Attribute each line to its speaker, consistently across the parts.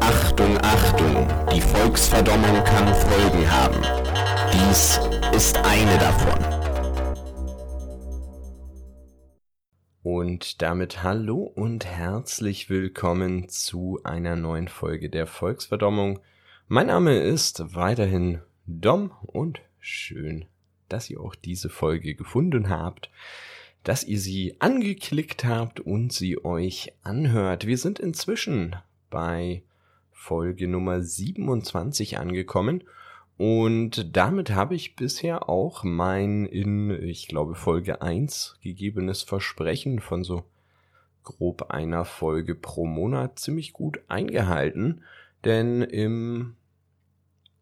Speaker 1: Achtung, Achtung, die Volksverdommung kann Folgen haben. Dies ist eine davon. Und damit hallo und herzlich willkommen zu einer neuen Folge der Volksverdommung. Mein Name ist weiterhin Dom und schön, dass ihr auch diese Folge gefunden habt, dass ihr sie angeklickt habt und sie euch anhört. Wir sind inzwischen bei Folge Nummer 27 angekommen und damit habe ich bisher auch mein in, ich glaube, Folge 1 gegebenes Versprechen von so grob einer Folge pro Monat ziemlich gut eingehalten. Denn im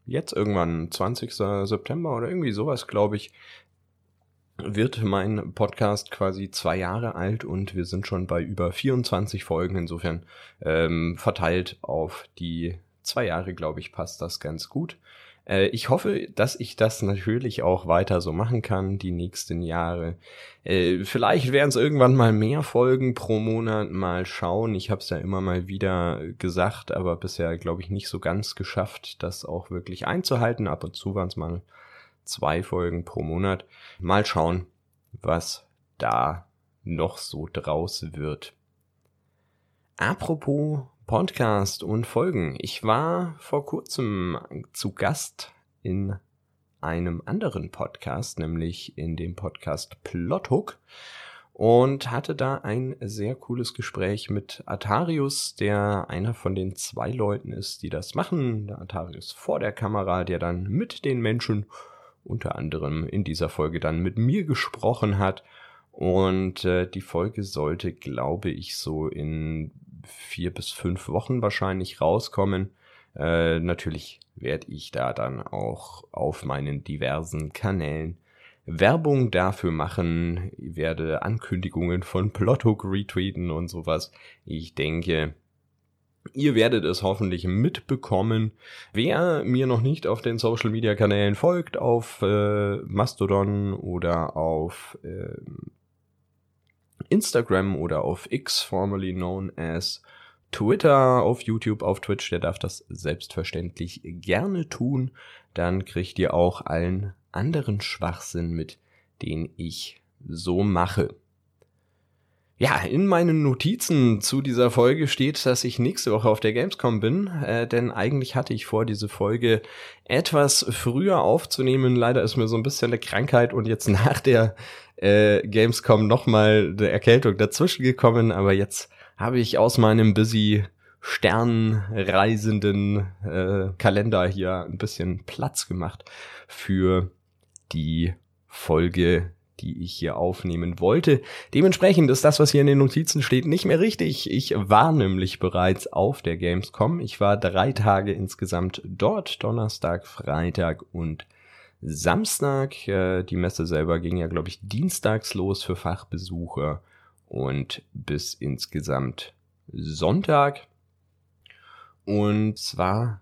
Speaker 1: jetzt irgendwann 20. September oder irgendwie sowas, glaube ich, wird mein Podcast quasi zwei Jahre alt und wir sind schon bei über 24 Folgen. Insofern ähm, verteilt auf die zwei Jahre, glaube ich, passt das ganz gut. Äh, ich hoffe, dass ich das natürlich auch weiter so machen kann, die nächsten Jahre. Äh, vielleicht werden es irgendwann mal mehr Folgen pro Monat, mal schauen. Ich habe es ja immer mal wieder gesagt, aber bisher, glaube ich, nicht so ganz geschafft, das auch wirklich einzuhalten. Ab und zu waren es mal zwei Folgen pro Monat. Mal schauen, was da noch so draus wird. Apropos Podcast und Folgen. Ich war vor kurzem zu Gast in einem anderen Podcast, nämlich in dem Podcast Plothook und hatte da ein sehr cooles Gespräch mit Atarius, der einer von den zwei Leuten ist, die das machen. Der Atarius vor der Kamera, der dann mit den Menschen unter anderem in dieser Folge dann mit mir gesprochen hat. Und äh, die Folge sollte, glaube ich, so in vier bis fünf Wochen wahrscheinlich rauskommen. Äh, natürlich werde ich da dann auch auf meinen diversen Kanälen Werbung dafür machen, ich werde Ankündigungen von Plothook retweeten und sowas. Ich denke, Ihr werdet es hoffentlich mitbekommen. Wer mir noch nicht auf den Social Media Kanälen folgt, auf äh, Mastodon oder auf äh, Instagram oder auf X, formerly known as Twitter, auf YouTube, auf Twitch, der darf das selbstverständlich gerne tun. Dann kriegt ihr auch allen anderen Schwachsinn mit, den ich so mache. Ja, in meinen Notizen zu dieser Folge steht, dass ich nächste Woche auf der Gamescom bin, äh, denn eigentlich hatte ich vor, diese Folge etwas früher aufzunehmen. Leider ist mir so ein bisschen eine Krankheit und jetzt nach der äh, Gamescom nochmal eine Erkältung dazwischen gekommen, aber jetzt habe ich aus meinem busy sternreisenden äh, Kalender hier ein bisschen Platz gemacht für die Folge die ich hier aufnehmen wollte. Dementsprechend ist das, was hier in den Notizen steht, nicht mehr richtig. Ich war nämlich bereits auf der Gamescom. Ich war drei Tage insgesamt dort, Donnerstag, Freitag und Samstag. Äh, die Messe selber ging ja, glaube ich, dienstags los für Fachbesucher und bis insgesamt Sonntag. Und zwar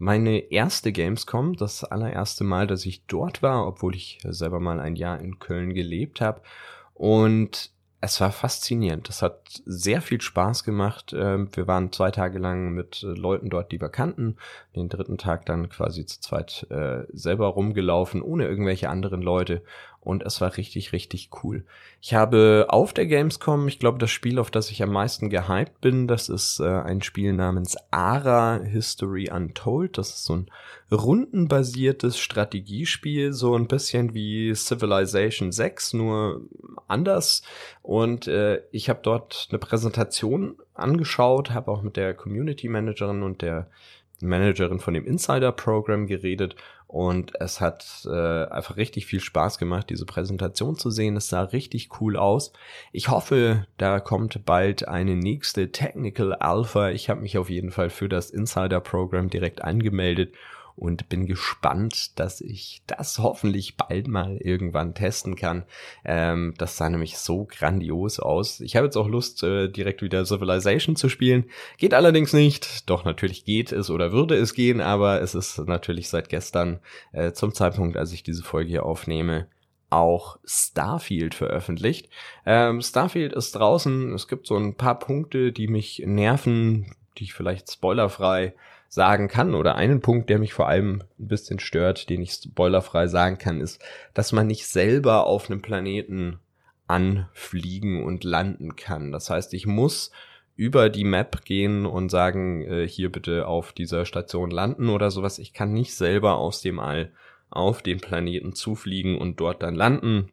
Speaker 1: meine erste Gamescom, das allererste Mal, dass ich dort war, obwohl ich selber mal ein Jahr in Köln gelebt habe. Und es war faszinierend. Das hat sehr viel Spaß gemacht. Ähm, wir waren zwei Tage lang mit äh, Leuten dort, die wir kannten. Den dritten Tag dann quasi zu zweit äh, selber rumgelaufen, ohne irgendwelche anderen Leute und es war richtig, richtig cool. Ich habe auf der Gamescom, ich glaube, das Spiel, auf das ich am meisten gehypt bin, das ist äh, ein Spiel namens Ara History Untold. Das ist so ein rundenbasiertes Strategiespiel, so ein bisschen wie Civilization 6, nur anders. Und äh, ich habe dort eine Präsentation angeschaut, habe auch mit der Community Managerin und der Managerin von dem Insider-Programm geredet und es hat äh, einfach richtig viel Spaß gemacht, diese Präsentation zu sehen. Es sah richtig cool aus. Ich hoffe, da kommt bald eine nächste Technical Alpha. Ich habe mich auf jeden Fall für das Insider-Programm direkt angemeldet und bin gespannt, dass ich das hoffentlich bald mal irgendwann testen kann. Ähm, das sah nämlich so grandios aus. Ich habe jetzt auch Lust, äh, direkt wieder Civilization zu spielen. Geht allerdings nicht. Doch natürlich geht es oder würde es gehen, aber es ist natürlich seit gestern äh, zum Zeitpunkt, als ich diese Folge hier aufnehme, auch Starfield veröffentlicht. Ähm, Starfield ist draußen. Es gibt so ein paar Punkte, die mich nerven, die ich vielleicht spoilerfrei sagen kann. Oder einen Punkt, der mich vor allem ein bisschen stört, den ich spoilerfrei sagen kann, ist, dass man nicht selber auf einem Planeten anfliegen und landen kann. Das heißt, ich muss über die Map gehen und sagen, äh, hier bitte auf dieser Station landen oder sowas. Ich kann nicht selber aus dem All auf den Planeten zufliegen und dort dann landen.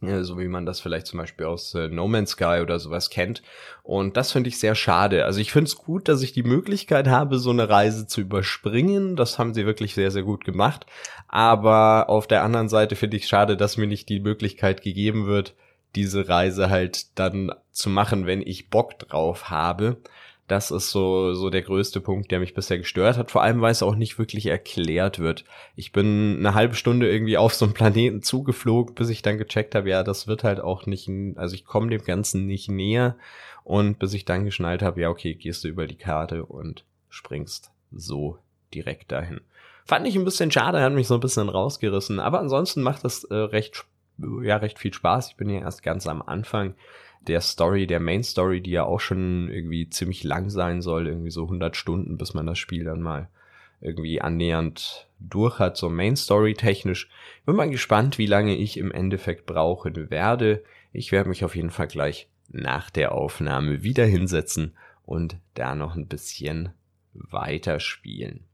Speaker 1: So wie man das vielleicht zum Beispiel aus äh, No Man's Sky oder sowas kennt. Und das finde ich sehr schade. Also ich finde es gut, dass ich die Möglichkeit habe, so eine Reise zu überspringen. Das haben sie wirklich sehr, sehr gut gemacht. Aber auf der anderen Seite finde ich schade, dass mir nicht die Möglichkeit gegeben wird, diese Reise halt dann zu machen, wenn ich Bock drauf habe. Das ist so, so der größte Punkt, der mich bisher gestört hat. Vor allem, weil es auch nicht wirklich erklärt wird. Ich bin eine halbe Stunde irgendwie auf so einen Planeten zugeflogen, bis ich dann gecheckt habe, ja, das wird halt auch nicht, also ich komme dem Ganzen nicht näher. Und bis ich dann geschnallt habe, ja, okay, gehst du über die Karte und springst so direkt dahin. Fand ich ein bisschen schade, hat mich so ein bisschen rausgerissen. Aber ansonsten macht das äh, recht, ja, recht viel Spaß. Ich bin ja erst ganz am Anfang der Story, der Main Story, die ja auch schon irgendwie ziemlich lang sein soll, irgendwie so 100 Stunden, bis man das Spiel dann mal irgendwie annähernd durch hat, so Main Story technisch. Bin mal gespannt, wie lange ich im Endeffekt brauchen werde. Ich werde mich auf jeden Fall gleich nach der Aufnahme wieder hinsetzen und da noch ein bisschen weiterspielen.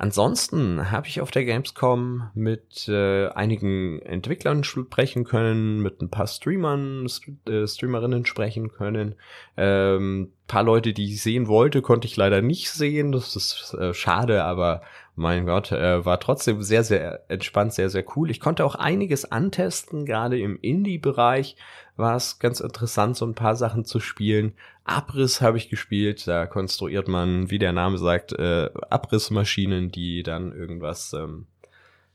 Speaker 1: Ansonsten habe ich auf der Gamescom mit äh, einigen Entwicklern sprechen können, mit ein paar Streamern, äh, Streamerinnen sprechen können. Ähm, paar Leute, die ich sehen wollte, konnte ich leider nicht sehen. Das ist äh, schade, aber mein Gott, äh, war trotzdem sehr, sehr entspannt, sehr, sehr cool. Ich konnte auch einiges antesten, gerade im Indie-Bereich war es ganz interessant, so ein paar Sachen zu spielen. Abriss habe ich gespielt, da konstruiert man, wie der Name sagt, äh, Abrissmaschinen, die dann irgendwas, ähm,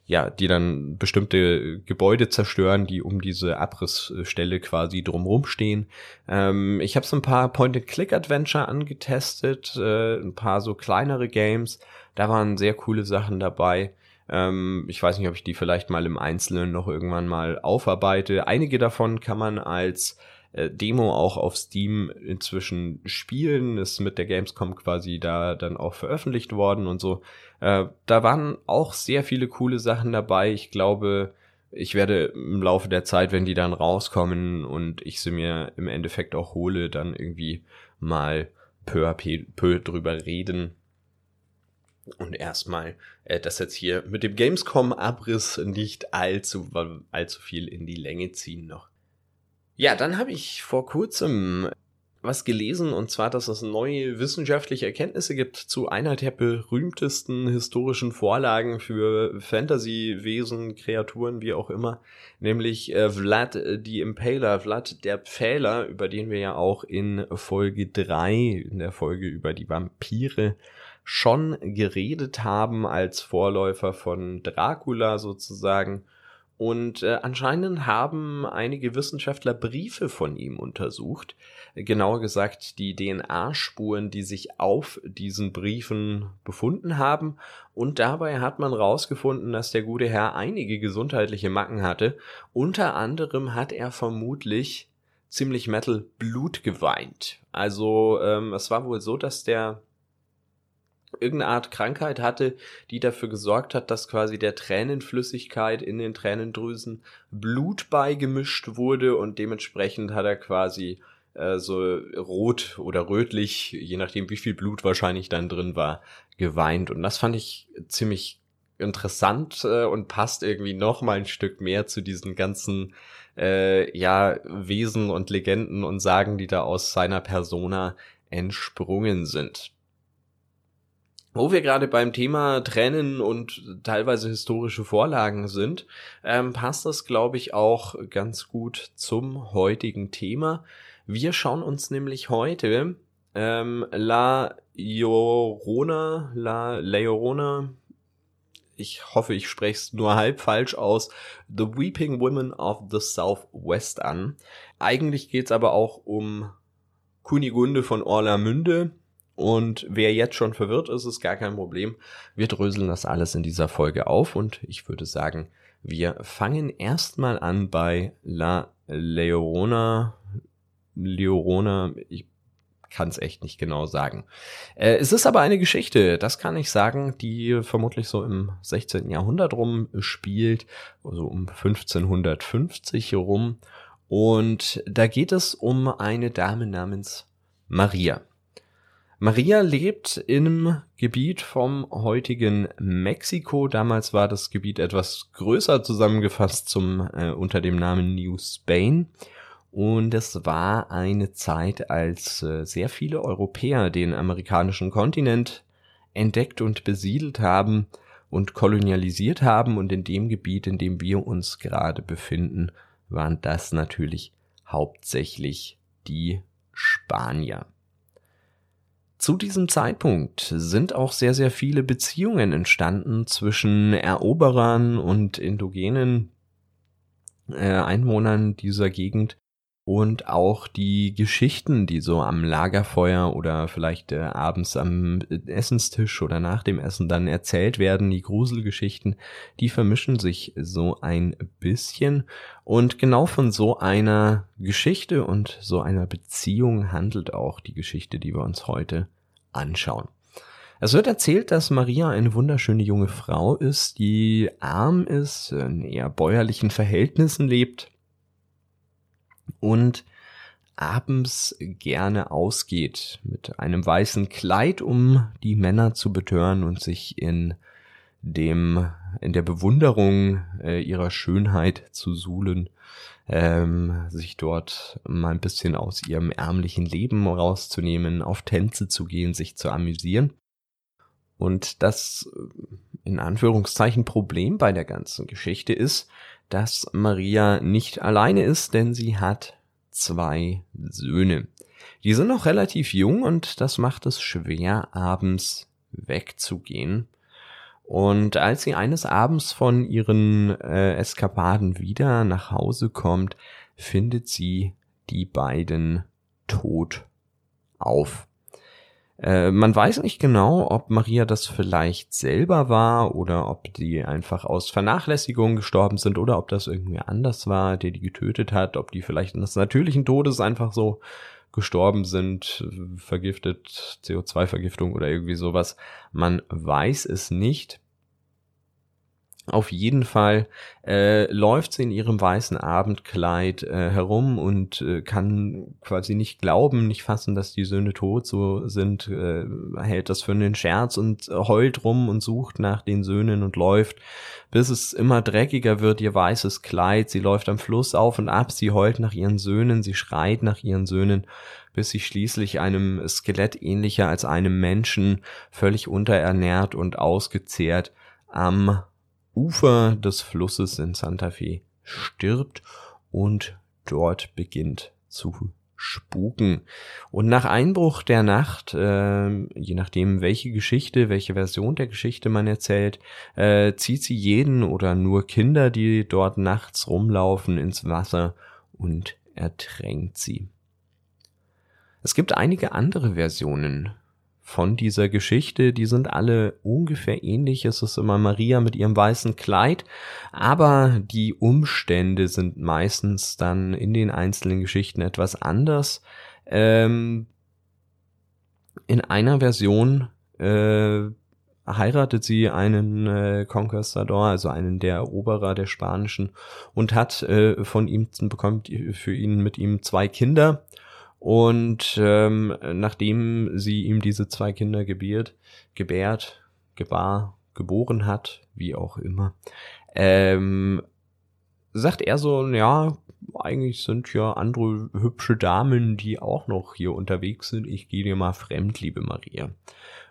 Speaker 1: ja, die dann bestimmte Gebäude zerstören, die um diese Abrissstelle quasi drumrum stehen. Ähm, ich habe so ein paar Point-and-Click-Adventure angetestet, äh, ein paar so kleinere Games. Da waren sehr coole Sachen dabei. Ähm, ich weiß nicht, ob ich die vielleicht mal im Einzelnen noch irgendwann mal aufarbeite. Einige davon kann man als Demo auch auf Steam inzwischen spielen, ist mit der Gamescom quasi da dann auch veröffentlicht worden und so. Äh, da waren auch sehr viele coole Sachen dabei. Ich glaube, ich werde im Laufe der Zeit, wenn die dann rauskommen und ich sie mir im Endeffekt auch hole, dann irgendwie mal peu à peu drüber reden und erstmal äh, das jetzt hier mit dem Gamescom-Abriss nicht allzu, allzu viel in die Länge ziehen noch. Ja, dann habe ich vor kurzem was gelesen, und zwar, dass es neue wissenschaftliche Erkenntnisse gibt zu einer der berühmtesten historischen Vorlagen für Fantasy-Wesen, Kreaturen, wie auch immer, nämlich äh, Vlad die Impaler, Vlad der Pfähler, über den wir ja auch in Folge 3, in der Folge über die Vampire, schon geredet haben als Vorläufer von Dracula sozusagen. Und äh, anscheinend haben einige Wissenschaftler Briefe von ihm untersucht. Genauer gesagt die DNA-Spuren, die sich auf diesen Briefen befunden haben. Und dabei hat man herausgefunden, dass der gute Herr einige gesundheitliche Macken hatte. Unter anderem hat er vermutlich ziemlich Metal Blut geweint. Also ähm, es war wohl so, dass der irgendeine Art Krankheit hatte, die dafür gesorgt hat, dass quasi der Tränenflüssigkeit in den Tränendrüsen Blut beigemischt wurde und dementsprechend hat er quasi äh, so rot oder rötlich, je nachdem wie viel Blut wahrscheinlich dann drin war, geweint. Und das fand ich ziemlich interessant äh, und passt irgendwie noch mal ein Stück mehr zu diesen ganzen äh, ja Wesen und Legenden und Sagen, die da aus seiner Persona entsprungen sind. Wo wir gerade beim Thema Tränen und teilweise historische Vorlagen sind, ähm, passt das, glaube ich, auch ganz gut zum heutigen Thema. Wir schauen uns nämlich heute Ähm, La Llorona, La Leorona, ich hoffe, ich spreche es nur halb falsch aus, The Weeping Women of the Southwest an. Eigentlich geht's aber auch um Kunigunde von Orlamünde. Und wer jetzt schon verwirrt ist, ist gar kein Problem. Wir dröseln das alles in dieser Folge auf und ich würde sagen, wir fangen erstmal an bei La Leorona. Leorona, ich kann es echt nicht genau sagen. Äh, es ist aber eine Geschichte, das kann ich sagen, die vermutlich so im 16. Jahrhundert rum spielt, also um 1550 rum. Und da geht es um eine Dame namens Maria. Maria lebt im Gebiet vom heutigen Mexiko. Damals war das Gebiet etwas größer zusammengefasst zum äh, unter dem Namen New Spain. Und es war eine Zeit, als äh, sehr viele Europäer den amerikanischen Kontinent entdeckt und besiedelt haben und kolonialisiert haben. Und in dem Gebiet, in dem wir uns gerade befinden, waren das natürlich hauptsächlich die Spanier. Zu diesem Zeitpunkt sind auch sehr, sehr viele Beziehungen entstanden zwischen Eroberern und indogenen äh, Einwohnern dieser Gegend, und auch die Geschichten, die so am Lagerfeuer oder vielleicht äh, abends am Essenstisch oder nach dem Essen dann erzählt werden, die Gruselgeschichten, die vermischen sich so ein bisschen. Und genau von so einer Geschichte und so einer Beziehung handelt auch die Geschichte, die wir uns heute anschauen. Es wird erzählt, dass Maria eine wunderschöne junge Frau ist, die arm ist, in eher bäuerlichen Verhältnissen lebt und abends gerne ausgeht mit einem weißen Kleid, um die Männer zu betören und sich in dem in der Bewunderung äh, ihrer Schönheit zu suhlen, ähm, sich dort mal ein bisschen aus ihrem ärmlichen Leben rauszunehmen, auf Tänze zu gehen, sich zu amüsieren. Und das äh, in Anführungszeichen Problem bei der ganzen Geschichte ist, dass Maria nicht alleine ist, denn sie hat zwei Söhne. Die sind noch relativ jung und das macht es schwer, abends wegzugehen. Und als sie eines Abends von ihren äh, Eskapaden wieder nach Hause kommt, findet sie die beiden tot auf. Äh, man weiß nicht genau, ob Maria das vielleicht selber war oder ob die einfach aus Vernachlässigung gestorben sind oder ob das irgendwie anders war, der die getötet hat, ob die vielleicht des natürlichen Todes einfach so gestorben sind, vergiftet, CO2-Vergiftung oder irgendwie sowas. Man weiß es nicht. Auf jeden Fall äh, läuft sie in ihrem weißen Abendkleid äh, herum und äh, kann quasi nicht glauben, nicht fassen, dass die Söhne tot so sind, äh, hält das für einen Scherz und heult rum und sucht nach den Söhnen und läuft, bis es immer dreckiger wird, ihr weißes Kleid. Sie läuft am Fluss auf und ab, sie heult nach ihren Söhnen, sie schreit nach ihren Söhnen, bis sie schließlich einem Skelett ähnlicher als einem Menschen, völlig unterernährt und ausgezehrt, am Ufer des Flusses in Santa Fe stirbt und dort beginnt zu spuken. Und nach Einbruch der Nacht, äh, je nachdem welche Geschichte, welche Version der Geschichte man erzählt, äh, zieht sie jeden oder nur Kinder, die dort nachts rumlaufen, ins Wasser und ertränkt sie. Es gibt einige andere Versionen von dieser Geschichte. Die sind alle ungefähr ähnlich. Es ist immer Maria mit ihrem weißen Kleid, aber die Umstände sind meistens dann in den einzelnen Geschichten etwas anders. Ähm, in einer Version äh, heiratet sie einen äh, Conquistador, also einen der Eroberer der Spanischen, und hat äh, von ihm bekommt für ihn mit ihm zwei Kinder und ähm, nachdem sie ihm diese zwei Kinder gebiert, gebärt, gebar, geboren hat, wie auch immer, ähm, sagt er so, ja, eigentlich sind ja andere hübsche Damen, die auch noch hier unterwegs sind. Ich gehe dir mal fremd, liebe Maria.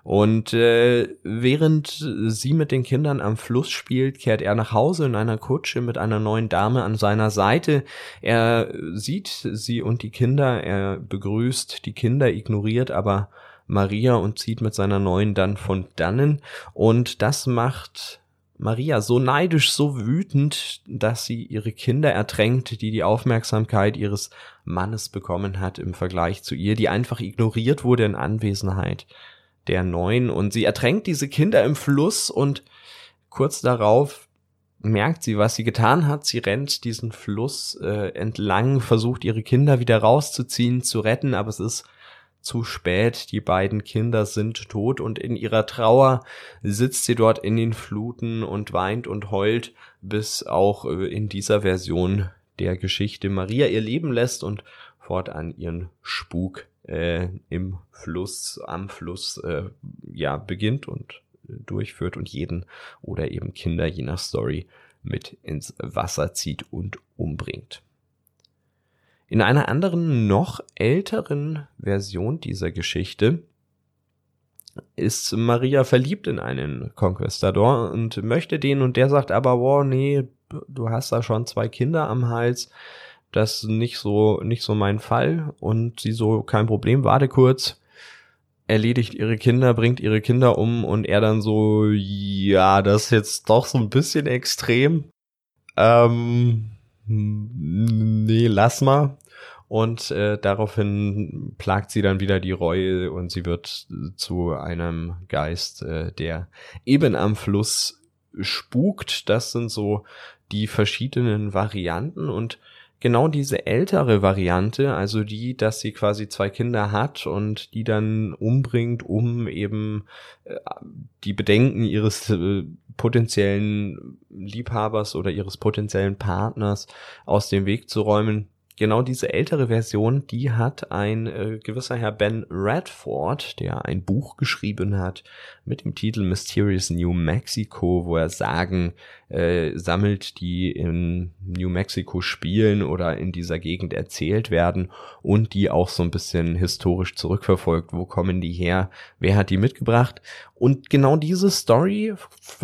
Speaker 1: Und äh, während sie mit den Kindern am Fluss spielt, kehrt er nach Hause in einer Kutsche mit einer neuen Dame an seiner Seite. Er sieht sie und die Kinder, er begrüßt die Kinder, ignoriert aber Maria und zieht mit seiner neuen dann von dannen. Und das macht Maria so neidisch, so wütend, dass sie ihre Kinder ertränkt, die die Aufmerksamkeit ihres Mannes bekommen hat im Vergleich zu ihr, die einfach ignoriert wurde in Anwesenheit der Neuen. Und sie ertränkt diese Kinder im Fluss und kurz darauf merkt sie, was sie getan hat. Sie rennt diesen Fluss äh, entlang, versucht ihre Kinder wieder rauszuziehen, zu retten, aber es ist zu spät. Die beiden Kinder sind tot und in ihrer Trauer sitzt sie dort in den Fluten und weint und heult, bis auch äh, in dieser Version der Geschichte Maria ihr Leben lässt und fortan ihren Spuk äh, im Fluss, am Fluss, äh, ja, beginnt und durchführt und jeden oder eben Kinder je nach Story mit ins Wasser zieht und umbringt. In einer anderen, noch älteren Version dieser Geschichte ist Maria verliebt in einen Conquistador und möchte den und der sagt aber, wow, nee, du hast da schon zwei Kinder am Hals, das nicht so, nicht so mein Fall und sie so, kein Problem, warte kurz, erledigt ihre Kinder, bringt ihre Kinder um und er dann so, ja, das ist jetzt doch so ein bisschen extrem. Ähm, nee, lass mal. Und äh, daraufhin plagt sie dann wieder die Reue und sie wird zu einem Geist, äh, der eben am Fluss spukt. Das sind so die verschiedenen Varianten und genau diese ältere Variante, also die, dass sie quasi zwei Kinder hat und die dann umbringt, um eben äh, die Bedenken ihres äh, potenziellen Liebhabers oder ihres potenziellen Partners aus dem Weg zu räumen, genau diese ältere Version, die hat ein äh, gewisser Herr Ben Radford, der ein Buch geschrieben hat mit dem Titel Mysterious New Mexico, wo er Sagen äh, sammelt, die in New Mexico spielen oder in dieser Gegend erzählt werden und die auch so ein bisschen historisch zurückverfolgt. Wo kommen die her? Wer hat die mitgebracht? Und genau diese Story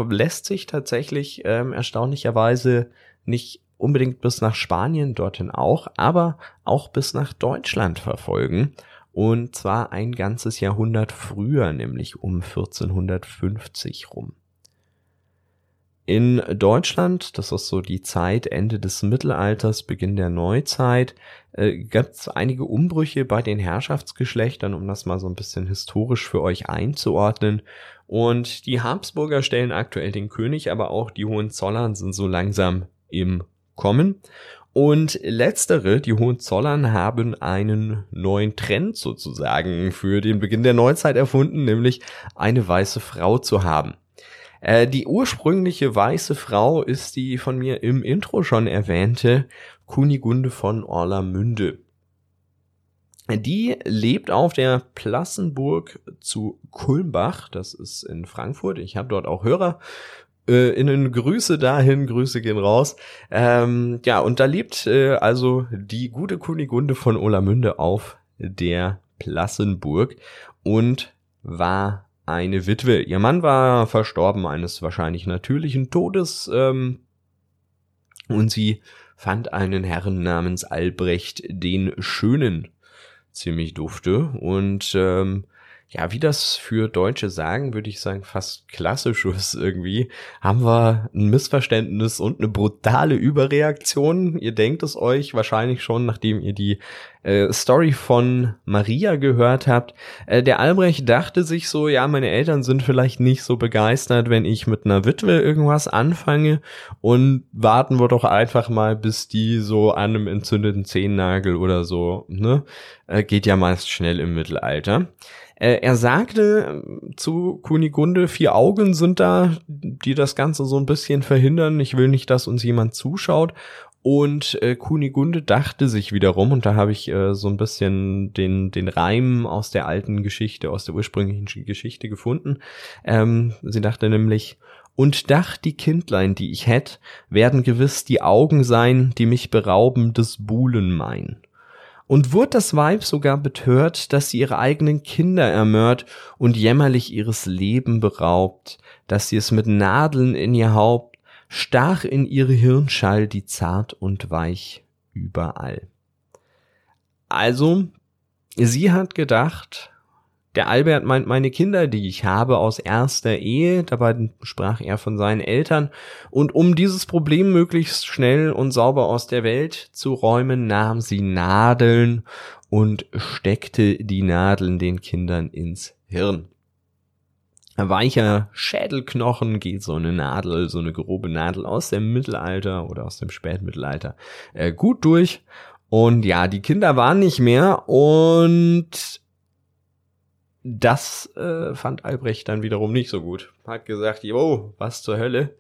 Speaker 1: lässt sich tatsächlich ähm, erstaunlicherweise nicht unbedingt bis nach Spanien, dorthin auch, aber auch bis nach Deutschland verfolgen. Und zwar ein ganzes Jahrhundert früher, nämlich um 1450 rum. In Deutschland, das ist so die Zeit Ende des Mittelalters, Beginn der Neuzeit, äh, gab es einige Umbrüche bei den Herrschaftsgeschlechtern, um das mal so ein bisschen historisch für euch einzuordnen. Und die Habsburger stellen aktuell den König, aber auch die Hohenzollern sind so langsam im kommen. Und letztere, die Hohenzollern, haben einen neuen Trend sozusagen für den Beginn der Neuzeit erfunden, nämlich eine weiße Frau zu haben. Äh, die ursprüngliche weiße Frau ist die von mir im Intro schon erwähnte Kunigunde von Orlamünde. Die lebt auf der Plassenburg zu Kulmbach, das ist in Frankfurt. Ich habe dort auch Hörer äh, innen Grüße dahin, Grüße gehen raus. Ähm, ja, und da lebt äh, also die gute Kunigunde von Olamünde auf der Plassenburg und war eine Witwe. Ihr Mann war verstorben eines wahrscheinlich natürlichen Todes ähm, und sie fand einen Herrn namens Albrecht den Schönen ziemlich dufte und ähm, ja, wie das für Deutsche sagen, würde ich sagen, fast klassisches irgendwie, haben wir ein Missverständnis und eine brutale Überreaktion. Ihr denkt es euch wahrscheinlich schon, nachdem ihr die äh, Story von Maria gehört habt. Äh, der Albrecht dachte sich so, ja, meine Eltern sind vielleicht nicht so begeistert, wenn ich mit einer Witwe irgendwas anfange und warten wir doch einfach mal, bis die so an einem entzündeten Zehennagel oder so, ne? Äh, geht ja meist schnell im Mittelalter. Äh, er sagte äh, zu Kunigunde, vier Augen sind da, die das Ganze so ein bisschen verhindern. Ich will nicht, dass uns jemand zuschaut. Und äh, Kunigunde dachte sich wiederum, und da habe ich äh, so ein bisschen den, den Reim aus der alten Geschichte, aus der ursprünglichen Geschichte gefunden. Ähm, sie dachte nämlich, Und dacht die Kindlein, die ich hätt, werden gewiss die Augen sein, die mich berauben des Buhlen mein. Und wurde das Weib sogar betört, dass sie ihre eigenen Kinder ermört und jämmerlich ihres Leben beraubt, dass sie es mit Nadeln in ihr Haupt, stach in ihre Hirnschall die zart und weich überall. Also, sie hat gedacht, der Albert meint meine Kinder, die ich habe aus erster Ehe, dabei sprach er von seinen Eltern, und um dieses Problem möglichst schnell und sauber aus der Welt zu räumen, nahm sie Nadeln und steckte die Nadeln den Kindern ins Hirn. Weicher Schädelknochen geht so eine Nadel, so eine grobe Nadel aus dem Mittelalter oder aus dem Spätmittelalter äh, gut durch. Und ja, die Kinder waren nicht mehr und das äh, fand Albrecht dann wiederum nicht so gut. Hat gesagt, jo, was zur Hölle.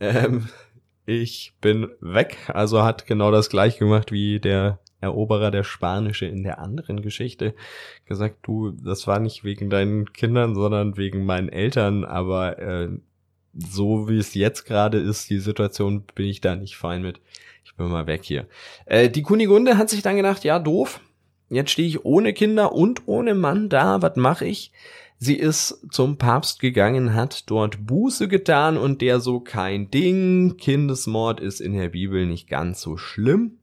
Speaker 1: Ähm, ich bin weg. Also hat genau das gleich gemacht wie der Eroberer der Spanische in der anderen Geschichte. Gesagt, du, das war nicht wegen deinen Kindern, sondern wegen meinen Eltern. Aber äh, so wie es jetzt gerade ist, die Situation, bin ich da nicht fein mit. Ich bin mal weg hier. Äh, die Kunigunde hat sich dann gedacht, ja, doof Jetzt stehe ich ohne Kinder und ohne Mann da. Was mache ich? Sie ist zum Papst gegangen, hat dort Buße getan und der so kein Ding. Kindesmord ist in der Bibel nicht ganz so schlimm.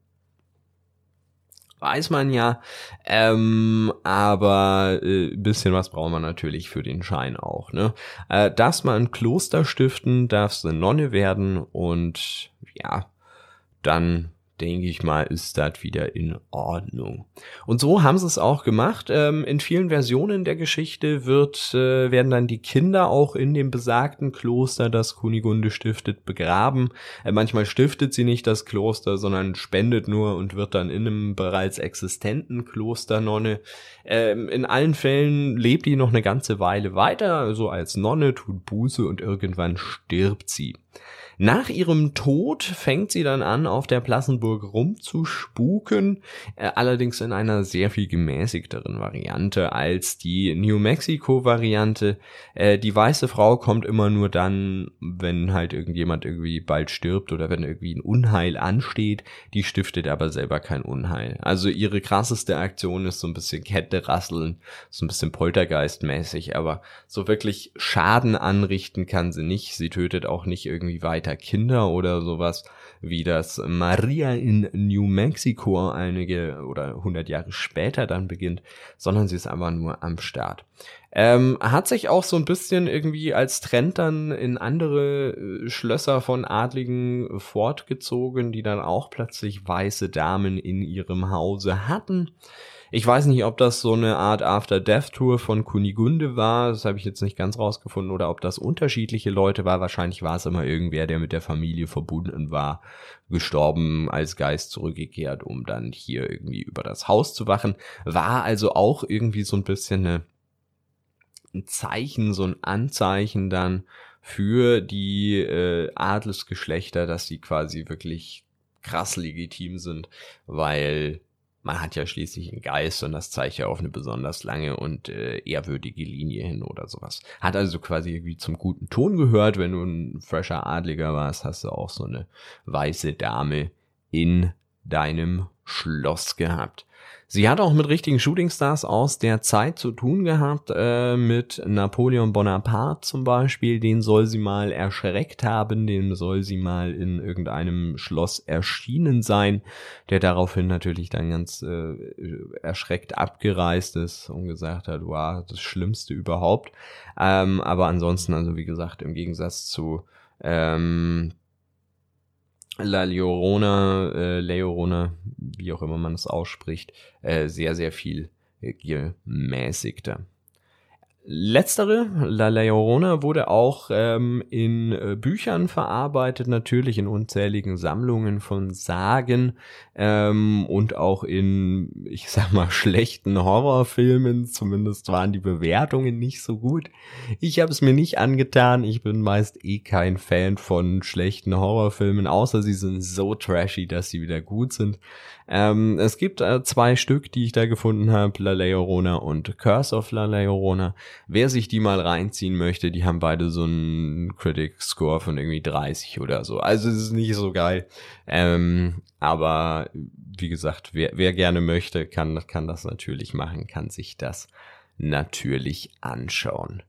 Speaker 1: Weiß man ja. Ähm, aber äh, bisschen was braucht man natürlich für den Schein auch. Ne? Äh, darfst mal ein Kloster stiften, darfst eine Nonne werden und ja, dann denke ich mal, ist das wieder in Ordnung. Und so haben sie es auch gemacht. Ähm, in vielen Versionen der Geschichte wird, äh, werden dann die Kinder auch in dem besagten Kloster, das Kunigunde stiftet, begraben. Äh, manchmal stiftet sie nicht das Kloster, sondern spendet nur und wird dann in einem bereits existenten Kloster Nonne. Ähm, in allen Fällen lebt die noch eine ganze Weile weiter, also als Nonne, tut Buße und irgendwann stirbt sie. Nach ihrem Tod fängt sie dann an, auf der Plassenburg rumzuspuken, äh, allerdings in einer sehr viel gemäßigteren Variante als die New Mexico-Variante. Äh, die weiße Frau kommt immer nur dann, wenn halt irgendjemand irgendwie bald stirbt oder wenn irgendwie ein Unheil ansteht. Die stiftet aber selber kein Unheil. Also ihre krasseste Aktion ist so ein bisschen Kette rasseln, so ein bisschen Poltergeistmäßig, aber so wirklich Schaden anrichten kann sie nicht. Sie tötet auch nicht irgendwie weiter weiter Kinder oder sowas, wie das Maria in New Mexico einige oder 100 Jahre später dann beginnt, sondern sie ist einfach nur am Start. Ähm, hat sich auch so ein bisschen irgendwie als Trend dann in andere äh, Schlösser von Adligen fortgezogen, die dann auch plötzlich weiße Damen in ihrem Hause hatten. Ich weiß nicht, ob das so eine Art After-Death-Tour von Kunigunde war, das habe ich jetzt nicht ganz rausgefunden, oder ob das unterschiedliche Leute war. Wahrscheinlich war es immer irgendwer, der mit der Familie verbunden war, gestorben, als Geist zurückgekehrt, um dann hier irgendwie über das Haus zu wachen. War also auch irgendwie so ein bisschen eine, ein Zeichen, so ein Anzeichen dann für die äh, Adelsgeschlechter, dass sie quasi wirklich krass legitim sind, weil man hat ja schließlich einen Geist und das zeigt ja auf eine besonders lange und äh, ehrwürdige Linie hin oder sowas. Hat also quasi irgendwie zum guten Ton gehört, wenn du ein fresher Adliger warst, hast du auch so eine weiße Dame in deinem Schloss gehabt. Sie hat auch mit richtigen Shootingstars aus der Zeit zu tun gehabt, äh, mit Napoleon Bonaparte zum Beispiel, den soll sie mal erschreckt haben, den soll sie mal in irgendeinem Schloss erschienen sein, der daraufhin natürlich dann ganz äh, erschreckt abgereist ist und gesagt hat, wow, das Schlimmste überhaupt. Ähm, aber ansonsten, also wie gesagt, im Gegensatz zu ähm, La Llorona, äh, Leorona, wie auch immer man es ausspricht, äh, sehr, sehr viel äh, gemäßigter. Letztere, La Leorona, wurde auch ähm, in äh, Büchern verarbeitet, natürlich in unzähligen Sammlungen von Sagen ähm, und auch in, ich sag mal, schlechten Horrorfilmen. Zumindest waren die Bewertungen nicht so gut. Ich habe es mir nicht angetan. Ich bin meist eh kein Fan von schlechten Horrorfilmen, außer sie sind so trashy, dass sie wieder gut sind. Ähm, es gibt äh, zwei Stück, die ich da gefunden habe, La Leorona und Curse of La Leorona. Wer sich die mal reinziehen möchte, die haben beide so einen Critic Score von irgendwie 30 oder so. Also es ist nicht so geil. Ähm, aber wie gesagt, wer, wer gerne möchte, kann, kann das natürlich machen, kann sich das natürlich anschauen.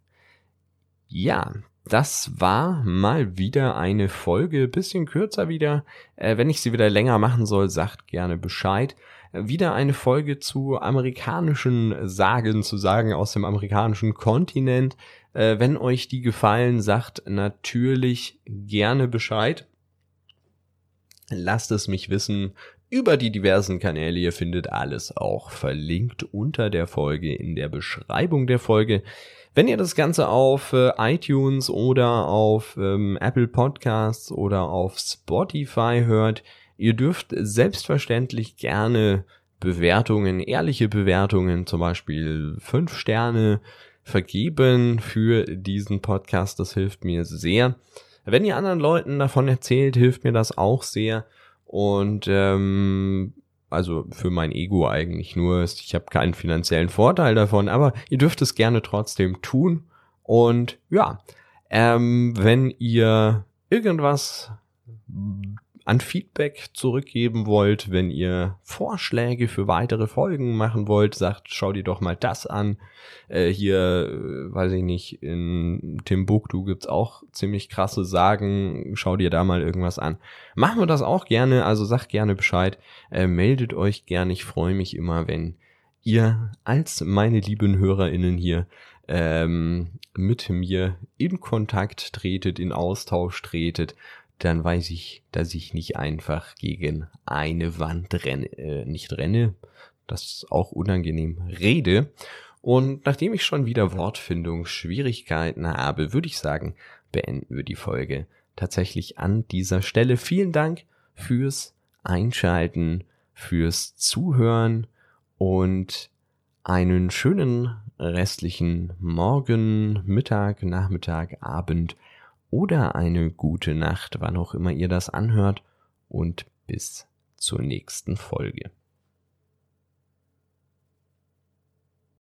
Speaker 1: Ja, das war mal wieder eine Folge, bisschen kürzer wieder. Äh, wenn ich sie wieder länger machen soll, sagt gerne Bescheid. Äh, wieder eine Folge zu amerikanischen Sagen, zu Sagen aus dem amerikanischen Kontinent. Äh, wenn euch die gefallen, sagt natürlich gerne Bescheid. Lasst es mich wissen über die diversen Kanäle. Ihr findet alles auch verlinkt unter der Folge in der Beschreibung der Folge. Wenn ihr das Ganze auf äh, iTunes oder auf ähm, Apple Podcasts oder auf Spotify hört, ihr dürft selbstverständlich gerne Bewertungen, ehrliche Bewertungen, zum Beispiel fünf Sterne vergeben für diesen Podcast. Das hilft mir sehr. Wenn ihr anderen Leuten davon erzählt, hilft mir das auch sehr. Und ähm, also für mein Ego eigentlich nur. Ich habe keinen finanziellen Vorteil davon, aber ihr dürft es gerne trotzdem tun. Und ja, ähm, wenn ihr irgendwas an Feedback zurückgeben wollt, wenn ihr Vorschläge für weitere Folgen machen wollt, sagt, schau dir doch mal das an. Äh, hier, äh, weiß ich nicht, in Timbuktu gibt's auch ziemlich krasse Sagen. Schau dir da mal irgendwas an. Machen wir das auch gerne, also sagt gerne Bescheid. Äh, meldet euch gerne. Ich freue mich immer, wenn ihr als meine lieben HörerInnen hier ähm, mit mir in Kontakt tretet, in Austausch tretet dann weiß ich, dass ich nicht einfach gegen eine Wand renne, äh, nicht renne, das ist auch unangenehm, rede. Und nachdem ich schon wieder Wortfindungsschwierigkeiten habe, würde ich sagen, beenden wir die Folge tatsächlich an dieser Stelle. Vielen Dank fürs Einschalten, fürs Zuhören und einen schönen restlichen Morgen, Mittag, Nachmittag, Abend oder eine gute Nacht, wann auch immer ihr das anhört und bis zur nächsten Folge.